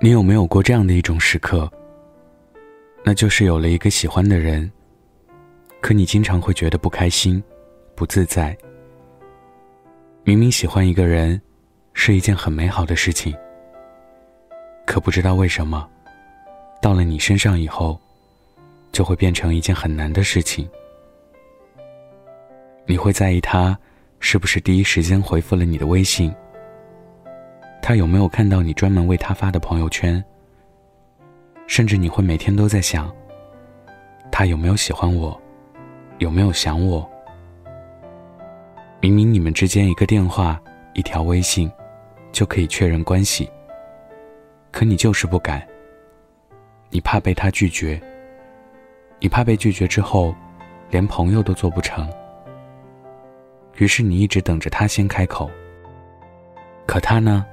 你有没有过这样的一种时刻？那就是有了一个喜欢的人，可你经常会觉得不开心、不自在。明明喜欢一个人是一件很美好的事情，可不知道为什么，到了你身上以后，就会变成一件很难的事情。你会在意他是不是第一时间回复了你的微信。他有没有看到你专门为他发的朋友圈？甚至你会每天都在想，他有没有喜欢我，有没有想我？明明你们之间一个电话、一条微信，就可以确认关系，可你就是不敢。你怕被他拒绝，你怕被拒绝之后，连朋友都做不成。于是你一直等着他先开口，可他呢？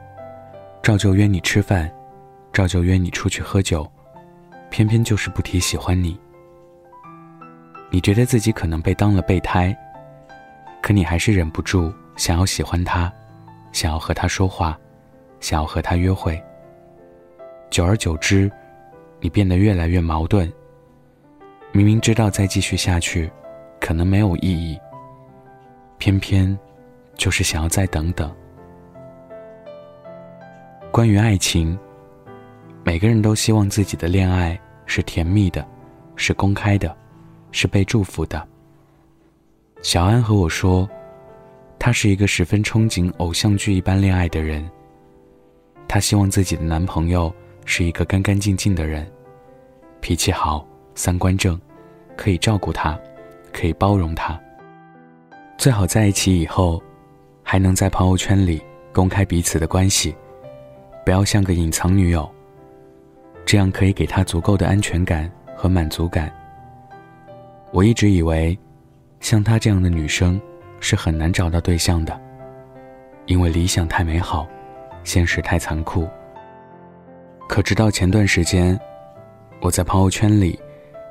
照旧约你吃饭，照旧约你出去喝酒，偏偏就是不提喜欢你。你觉得自己可能被当了备胎，可你还是忍不住想要喜欢他，想要和他说话，想要和他约会。久而久之，你变得越来越矛盾。明明知道再继续下去，可能没有意义，偏偏就是想要再等等。关于爱情，每个人都希望自己的恋爱是甜蜜的，是公开的，是被祝福的。小安和我说，她是一个十分憧憬偶像剧一般恋爱的人。她希望自己的男朋友是一个干干净净的人，脾气好，三观正，可以照顾她，可以包容她。最好在一起以后，还能在朋友圈里公开彼此的关系。不要像个隐藏女友，这样可以给他足够的安全感和满足感。我一直以为，像她这样的女生是很难找到对象的，因为理想太美好，现实太残酷。可直到前段时间，我在朋友圈里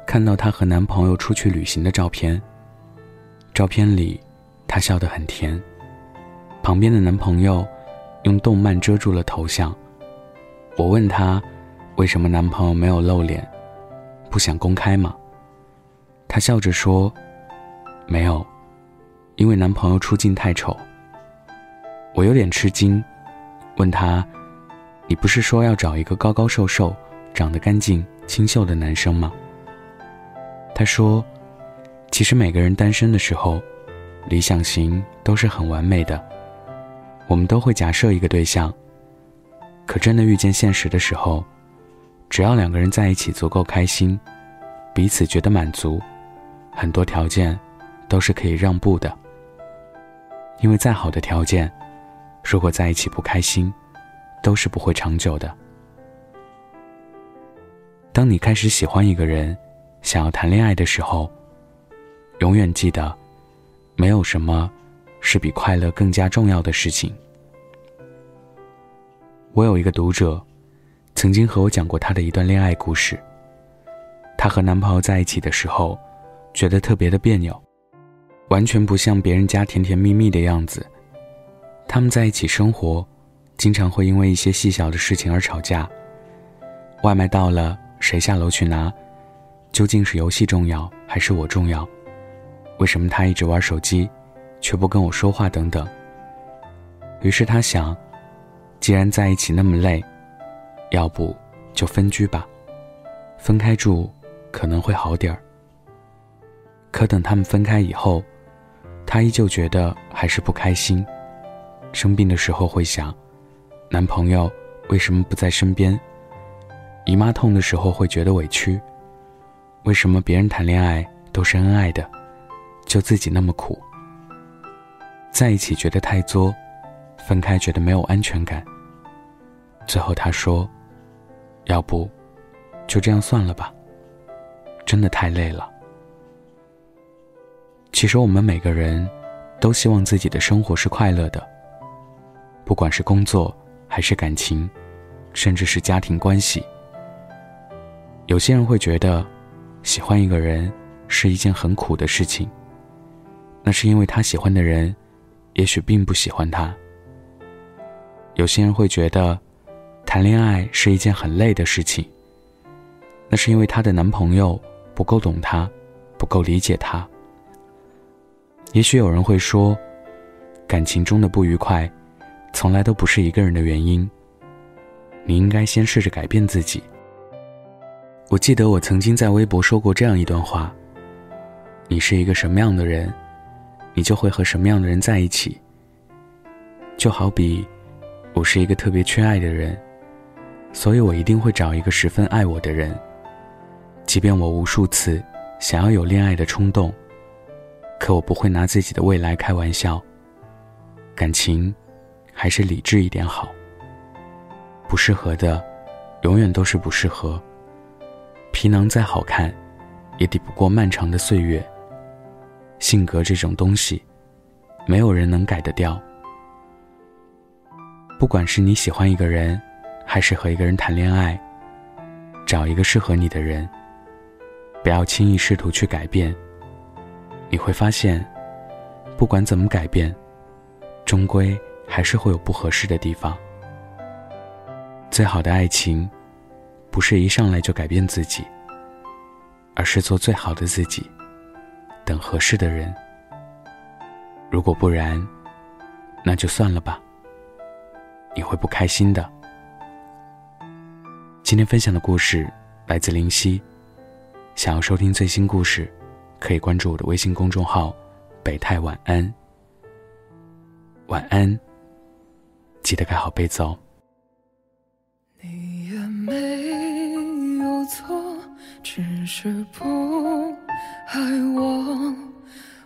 看到她和男朋友出去旅行的照片，照片里她笑得很甜，旁边的男朋友用动漫遮住了头像。我问她，为什么男朋友没有露脸，不想公开吗？她笑着说：“没有，因为男朋友出镜太丑。”我有点吃惊，问她：“你不是说要找一个高高瘦瘦、长得干净清秀的男生吗？”她说：“其实每个人单身的时候，理想型都是很完美的，我们都会假设一个对象。”可真的遇见现实的时候，只要两个人在一起足够开心，彼此觉得满足，很多条件都是可以让步的。因为再好的条件，如果在一起不开心，都是不会长久的。当你开始喜欢一个人，想要谈恋爱的时候，永远记得，没有什么是比快乐更加重要的事情。我有一个读者，曾经和我讲过她的一段恋爱故事。她和男朋友在一起的时候，觉得特别的别扭，完全不像别人家甜甜蜜蜜的样子。他们在一起生活，经常会因为一些细小的事情而吵架。外卖到了，谁下楼去拿？究竟是游戏重要还是我重要？为什么他一直玩手机，却不跟我说话？等等。于是他想。既然在一起那么累，要不就分居吧，分开住可能会好点儿。可等他们分开以后，她依旧觉得还是不开心。生病的时候会想，男朋友为什么不在身边？姨妈痛的时候会觉得委屈，为什么别人谈恋爱都是恩爱的，就自己那么苦？在一起觉得太作，分开觉得没有安全感。最后他说：“要不，就这样算了吧。真的太累了。其实我们每个人，都希望自己的生活是快乐的。不管是工作，还是感情，甚至是家庭关系。有些人会觉得，喜欢一个人是一件很苦的事情。那是因为他喜欢的人，也许并不喜欢他。有些人会觉得。”谈恋爱是一件很累的事情。那是因为她的男朋友不够懂她，不够理解她。也许有人会说，感情中的不愉快，从来都不是一个人的原因。你应该先试着改变自己。我记得我曾经在微博说过这样一段话：你是一个什么样的人，你就会和什么样的人在一起。就好比，我是一个特别缺爱的人，所以我一定会找一个十分爱我的人。即便我无数次想要有恋爱的冲动，可我不会拿自己的未来开玩笑。感情，还是理智一点好。不适合的，永远都是不适合。皮囊再好看，也抵不过漫长的岁月。性格这种东西，没有人能改得掉。不管是你喜欢一个人，还是和一个人谈恋爱，找一个适合你的人。不要轻易试图去改变。你会发现，不管怎么改变，终归还是会有不合适的地方。最好的爱情，不是一上来就改变自己，而是做最好的自己，等合适的人。如果不然，那就算了吧。你会不开心的。今天分享的故事来自林夕。想要收听最新故事，可以关注我的微信公众号“北太晚安”。晚安，记得盖好被子哦。你也没有错，只是不爱我，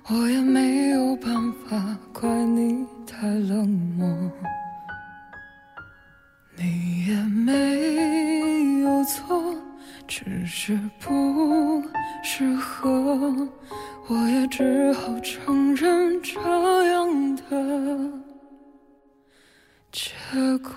我也没有办法怪你太冷漠。你也没错，只是不适合，我也只好承认这样的结果。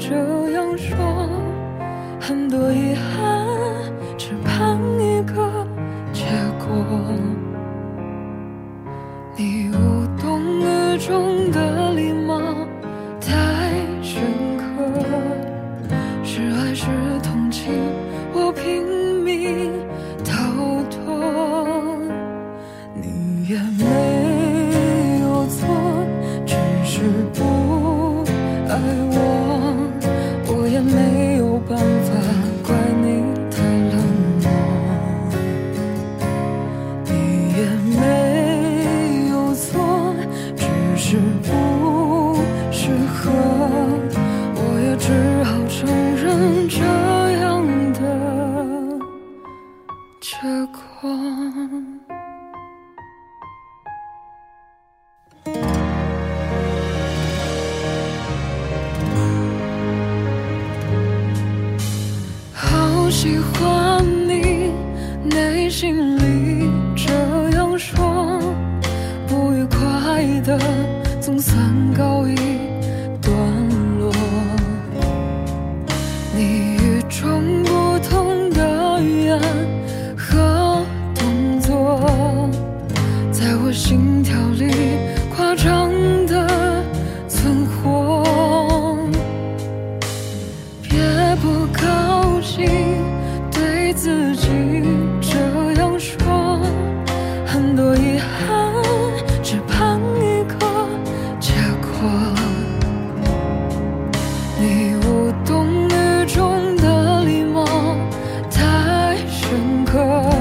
这样说，很多遗憾，只盼一个结果。你无动于衷的礼貌太深刻，是爱是同情，我拼命逃脱，你也我也只好承认这样的结果。好喜欢你，内心里这样说，不愉快的总算告一段。深